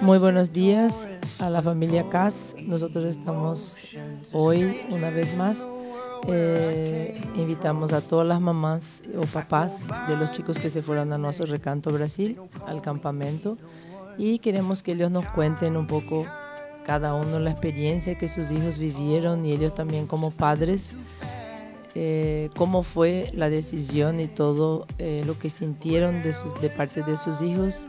Muy buenos días a la familia CAS. Nosotros estamos hoy, una vez más, eh, invitamos a todas las mamás o papás de los chicos que se fueron a nuestro recanto Brasil, al campamento, y queremos que ellos nos cuenten un poco cada uno la experiencia que sus hijos vivieron y ellos también como padres eh, cómo fue la decisión y todo eh, lo que sintieron de, sus, de parte de sus hijos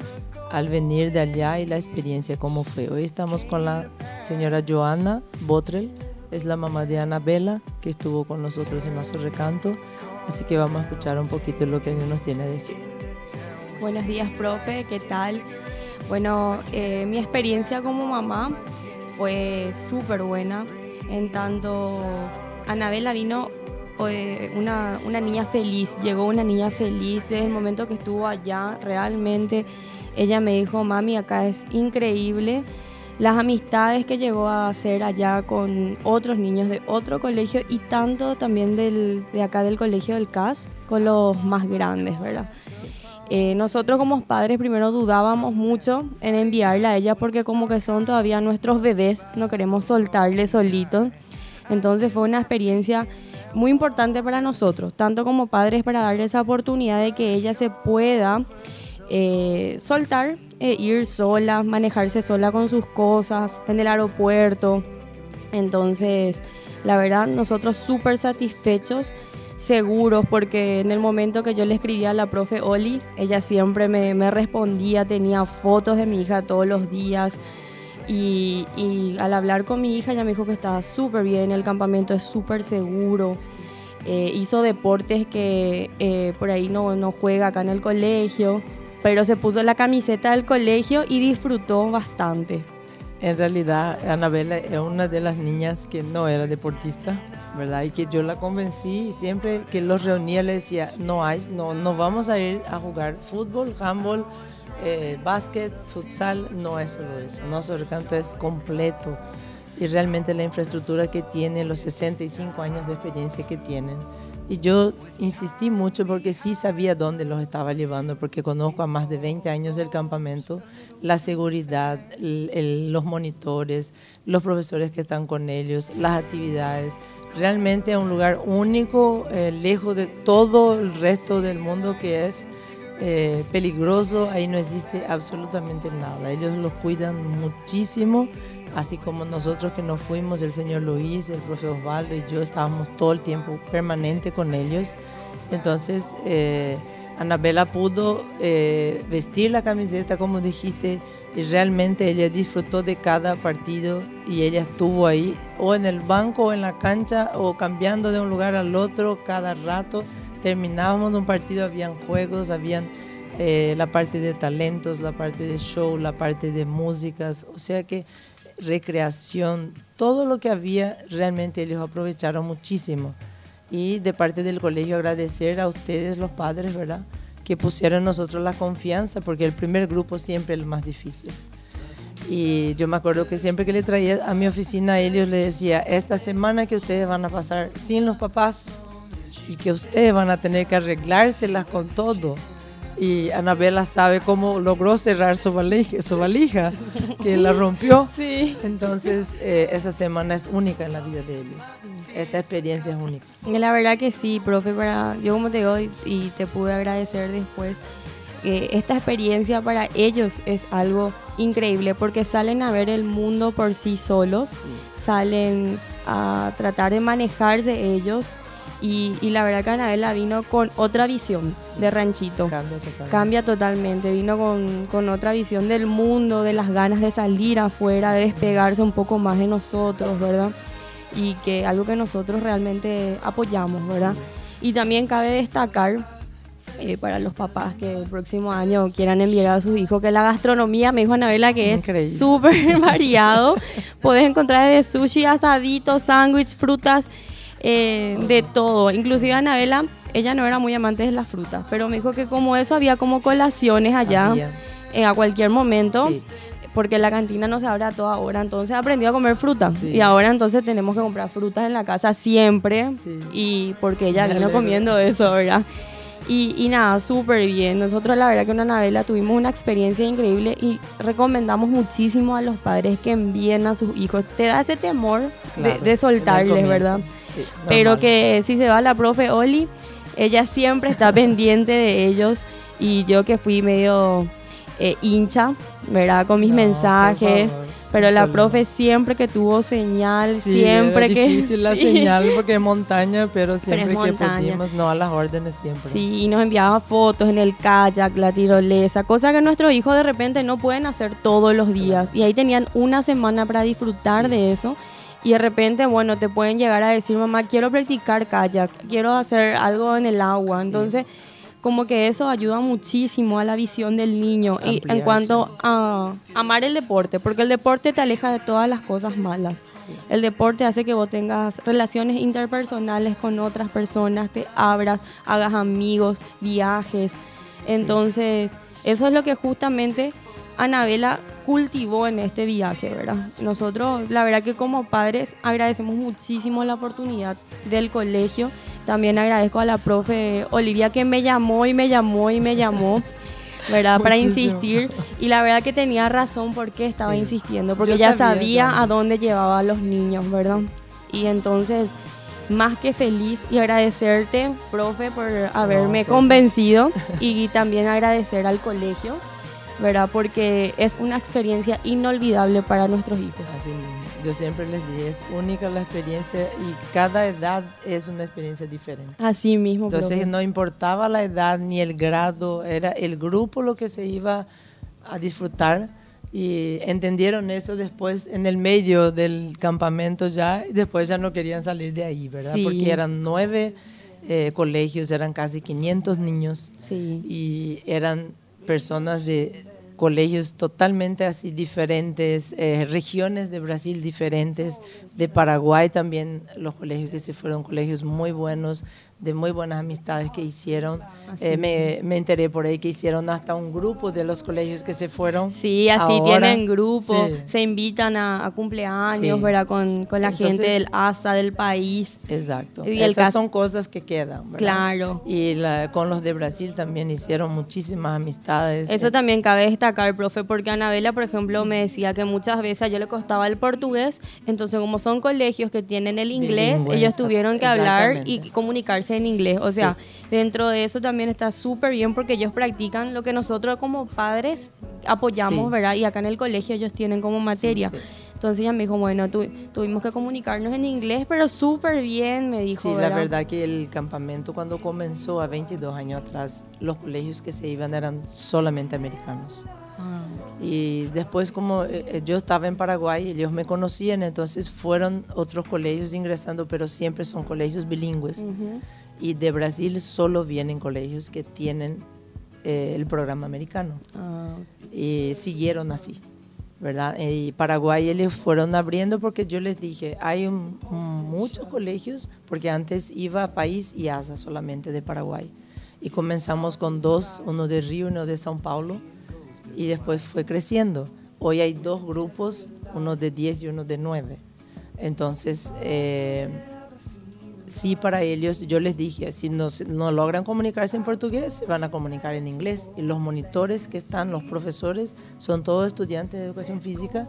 al venir de allá y la experiencia cómo fue. Hoy estamos con la señora Joana Botrel, es la mamá de Anabela que estuvo con nosotros en nuestro recanto, así que vamos a escuchar un poquito lo que ella nos tiene a decir. Buenos días, profe, ¿qué tal? Bueno, eh, mi experiencia como mamá fue súper buena, en tanto Anabela vino eh, una, una niña feliz, llegó una niña feliz desde el momento que estuvo allá, realmente ella me dijo, mami, acá es increíble las amistades que llegó a hacer allá con otros niños de otro colegio y tanto también del, de acá del colegio del CAS con los más grandes, ¿verdad? Eh, nosotros como padres primero dudábamos mucho en enviarla a ella porque como que son todavía nuestros bebés, no queremos soltarle solitos. Entonces fue una experiencia muy importante para nosotros, tanto como padres para darle esa oportunidad de que ella se pueda eh, soltar, e ir sola, manejarse sola con sus cosas en el aeropuerto. Entonces, la verdad, nosotros súper satisfechos, seguros, porque en el momento que yo le escribía a la profe Oli, ella siempre me, me respondía, tenía fotos de mi hija todos los días. Y, y, al hablar con mi hija, ella me dijo que estaba súper bien, el campamento es súper seguro. Eh, hizo deportes que eh, por ahí no, no juega acá en el colegio, pero se puso la camiseta del colegio y disfrutó bastante. En realidad, Anabela es una de las niñas que no era deportista, ¿verdad? Y que yo la convencí y siempre que los reunía le decía, no hay, no, no vamos a ir a jugar fútbol, handball, eh, básquet, futsal, no es solo eso. Nuestro recanto es completo y realmente la infraestructura que tiene, los 65 años de experiencia que tienen. Y yo insistí mucho porque sí sabía dónde los estaba llevando, porque conozco a más de 20 años del campamento, la seguridad, el, el, los monitores, los profesores que están con ellos, las actividades. Realmente es un lugar único, eh, lejos de todo el resto del mundo que es eh, peligroso, ahí no existe absolutamente nada. Ellos los cuidan muchísimo, así como nosotros que nos fuimos, el señor Luis, el profe Osvaldo y yo estábamos todo el tiempo permanente con ellos. Entonces, eh, Anabela pudo eh, vestir la camiseta, como dijiste, y realmente ella disfrutó de cada partido y ella estuvo ahí, o en el banco, o en la cancha, o cambiando de un lugar al otro cada rato terminábamos un partido, habían juegos, habían eh, la parte de talentos, la parte de show, la parte de músicas, o sea que recreación, todo lo que había, realmente ellos aprovecharon muchísimo. Y de parte del colegio agradecer a ustedes, los padres, ¿verdad? Que pusieron nosotros la confianza, porque el primer grupo siempre es el más difícil. Y yo me acuerdo que siempre que le traía a mi oficina a ellos, le decía, esta semana que ustedes van a pasar sin los papás, y que ustedes van a tener que arreglárselas con todo. Y Anabela sabe cómo logró cerrar su valija, su valija que la rompió. Sí. Entonces, eh, esa semana es única en la vida de ellos. Esa experiencia es única. La verdad que sí, profe, para, yo como te digo y, y te pude agradecer después, eh, esta experiencia para ellos es algo increíble porque salen a ver el mundo por sí solos, sí. salen a tratar de manejarse ellos y, y, la verdad que Anabela vino con otra visión de ranchito. Cambia totalmente. Cambia totalmente. Vino con, con, otra visión del mundo, de las ganas de salir afuera, de despegarse un poco más de nosotros, ¿verdad? Y que algo que nosotros realmente apoyamos, ¿verdad? Y también cabe destacar eh, para los papás que el próximo año quieran enviar a sus hijos, que la gastronomía, me dijo Anabela, que es súper variado. Puedes encontrar desde sushi, asadito, sándwich, frutas eh, de todo. Inclusive Anabela, ella no era muy amante de las frutas, pero me dijo que como eso había como colaciones allá eh, a cualquier momento. Sí. porque la cantina no se abre a toda hora, entonces aprendió a comer fruta. Sí. Y ahora entonces tenemos que comprar frutas en la casa siempre, Sí. y porque ella vino comiendo eso, ¿verdad? Y, y nada, súper bien. Nosotros la verdad que en Anabela tuvimos una experiencia increíble y recomendamos muchísimo a los padres que envíen a sus hijos. Te da ese temor de- Claro, de, soltarles. ¿verdad? Sí, Pero que si se va la profe Oli, ella siempre está pendiente de ellos y yo que fui medio eh, hincha, ¿verdad? Con mis No, mensajes. Pero la profe siempre que tuvo señal, Sí, siempre que... difícil la sí. señal porque es montaña, pero siempre que montaña. pudimos, no a las órdenes siempre. Sí, y nos enviaba fotos en el kayak, la tirolesa, cosa que nuestros hijos de repente no pueden hacer todos los días. Y ahí tenían una semana para disfrutar Sí. de eso. Y de repente, bueno, te pueden llegar a decir, mamá, quiero practicar kayak, quiero hacer algo en el agua. Sí. Entonces, como que eso ayuda muchísimo a la visión del niño y en cuanto a amar el deporte, porque el deporte te aleja de todas las cosas malas. El deporte hace que vos tengas relaciones interpersonales con otras personas, te abras, hagas amigos, viajes. Entonces, eso es lo que justamente Anabela cultivó en este viaje, ¿verdad? Nosotros, la verdad que como padres agradecemos muchísimo la oportunidad del colegio. También agradezco a la profe Olivia que me llamó y me llamó y me llamó. ¿verdad? Para Muchísimo. insistir. Y la verdad que tenía razón porque estaba Sí. insistiendo, porque Yo ya sabía sabía a dónde llevaba a los niños, ¿verdad? Y entonces, más que feliz y agradecerte, profe, por haberme profe. convencido y también agradecer al colegio, ¿verdad? Porque es una experiencia inolvidable para nuestros hijos. Así mismo. Yo siempre les dije, es única la experiencia y cada edad es una experiencia diferente. Así mismo, Entonces profe. no importaba la edad ni el grado, era el grupo lo que se iba a disfrutar y entendieron eso después en el medio del campamento ya y después ya no querían salir de ahí, ¿verdad? Sí. Porque eran nueve eh, colegios, eran casi 500 niños Sí. y eran personas de colegios totalmente así diferentes, eh, regiones de Brasil diferentes, de Paraguay también los colegios que se fueron, colegios muy buenos, de muy buenas amistades que hicieron. Eh, me, me enteré por ahí que hicieron hasta un grupo de los colegios que se fueron. Sí, así ahora. tienen grupo, Sí. se invitan a, a cumpleaños, Sí. ¿verdad? Con, con la Entonces- gente del ASA, del país. Exacto. Y Esas son cosas que quedan. ¿verdad? Claro. Y la- con los de Brasil también hicieron muchísimas amistades. Eso Eh, también cabe destacar, profe, porque Anabela, por ejemplo, me decía que muchas veces a yo le costaba el portugués, entonces como son colegios que tienen el inglés, ellos tuvieron que hablar y comunicarse en inglés. O sea, dentro de eso también está súper bien porque ellos practican lo que nosotros como padres apoyamos, Sí. ¿verdad? Y acá en el colegio ellos tienen como materia. sí. Entonces ella me dijo, bueno, tu- tuvimos que comunicarnos en inglés, pero súper bien, me dijo. Sí, la ¿verdad? verdad que el campamento cuando comenzó a 22 años atrás, los colegios que se iban eran solamente americanos. Ah, Y después como eh, eh, yo estaba en Paraguay, ellos me conocían, entonces fueron otros colegios ingresando, pero siempre son colegios bilingües. ujú. Y de Brasil solo vienen colegios que tienen eh, el programa americano. Ah, y siguieron así, ¿verdad? Y Paraguay ellos fueron abriendo porque yo les dije, hay muchos colegios, porque antes iba a País y ASA solamente de Paraguay. Y comenzamos con dos, uno de Río y uno de São Paulo, y después fue creciendo. Hoy hay dos grupos, uno de 10 y uno de 9. Entonces, eh, sí para ellos, yo les dije, si no, no logran comunicarse en portugués, se van a comunicar en inglés. Y los monitores que están, los profesores, son todos estudiantes de educación física,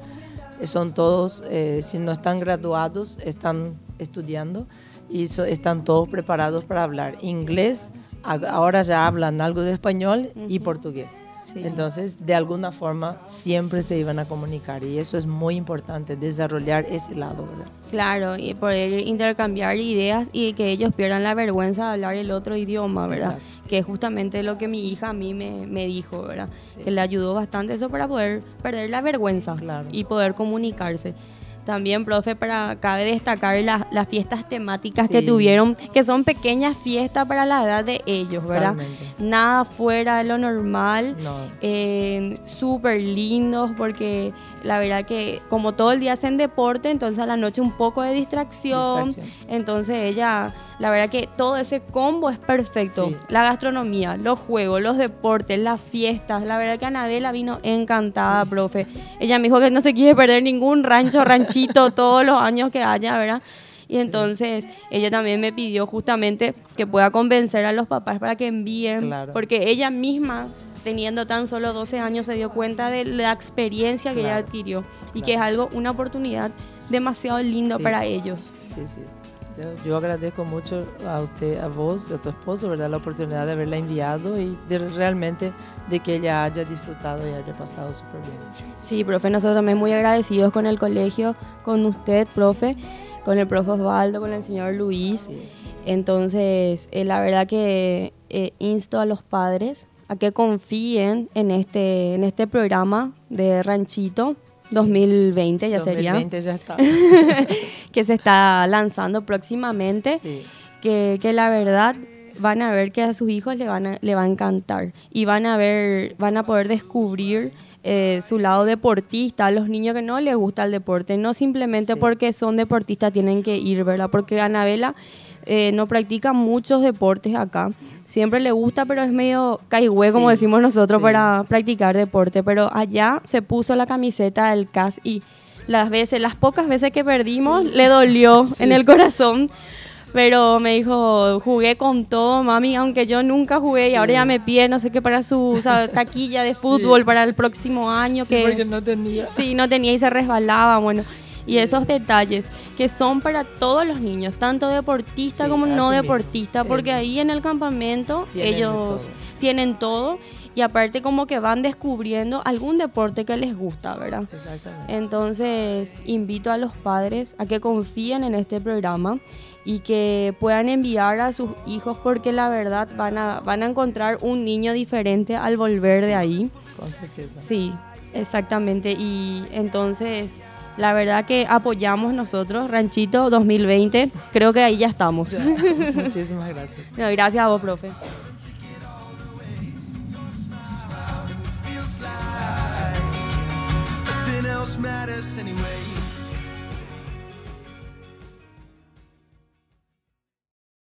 eh, son todos, eh, si no están graduados, están estudiando y so- están todos preparados para hablar inglés. Ahora ya hablan algo de español y portugués. Sí. Entonces, de alguna forma, siempre se iban a comunicar y eso es muy importante, desarrollar ese lado, ¿verdad? Claro, y poder intercambiar ideas y que ellos pierdan la vergüenza de hablar el otro idioma, ¿verdad? Exacto. Que es justamente lo que mi hija a mí me, me dijo, ¿verdad? Que le ayudó bastante eso para poder perder la vergüenza Claro. y poder comunicarse. También, profe, para cabe destacar las, las fiestas temáticas que tuvieron, que son pequeñas fiestas para la edad de ellos, ¿verdad? Nada fuera de lo normal. No. eh, súper lindos porque la verdad que como todo el día hacen deporte, entonces a la noche un poco de distracción. Distracción. Entonces ella, la verdad que todo ese combo es perfecto. Sí. La gastronomía, los juegos, los deportes, las fiestas. La verdad que Anabela vino encantada, profe. Ella me dijo que no se quiere perder ningún rancho, todos los años que haya, ¿verdad? Y entonces ella también me pidió justamente que pueda convencer a los papás para que envíen, Claro. porque ella misma, teniendo tan solo 12 años, se dio cuenta de la experiencia que ella adquirió y Claro. que es algo, una oportunidad demasiado lindo Sí. para ellos. Sí, sí. Yo, agradezco mucho a usted, a vos, a tu esposo, ¿verdad? La oportunidad de haberla enviado y de realmente de que ella haya disfrutado y haya pasado súper bien. Sí, profe, nosotros también muy agradecidos con el colegio, con usted, profe, con el profe Osvaldo, con el señor Luis. Sí. Entonces, eh, la verdad que eh, insto a los padres a que confíen en este, en este programa de Ranchito 2020, ya sería, 2020 ya está. que se está lanzando próximamente. Sí. que, que la verdad van a ver que a sus hijos le van a, le va a encantar y van a ver van a poder descubrir eh, su lado deportista a los niños que no les gusta el deporte no simplemente Sí. porque son deportistas tienen que ir verdad porque Anabela eh, no practica muchos deportes acá siempre le gusta pero es medio caigüe como decimos nosotros sí. para practicar deporte pero allá se puso la camiseta del CAS y las veces las pocas veces que perdimos le dolió en el corazón pero me dijo, jugué con todo, mami, aunque yo nunca jugué y ahora ya me pide, no sé qué, para su o sea, taquilla de fútbol para el próximo año. Sí, que porque no tenía. Sí, no tenía y se resbalaba, bueno. Y esos detalles que son para todos los niños, tanto deportistas Sí, como no mismo. deportistas, porque ahí en el campamento tienen ellos todo. tienen todo y aparte como que van descubriendo algún deporte que les gusta, ¿verdad? Exactamente. Entonces, invito a los padres a que confíen en este programa y que puedan enviar a sus hijos porque la verdad van a, van a encontrar un niño diferente al volver de ahí. Con certeza. Sí, exactamente. Y entonces, la verdad que apoyamos nosotros, Ranchito 2020. Creo que ahí ya estamos. Ya. Muchísimas gracias. No, gracias a vos, profe. Matters anyway.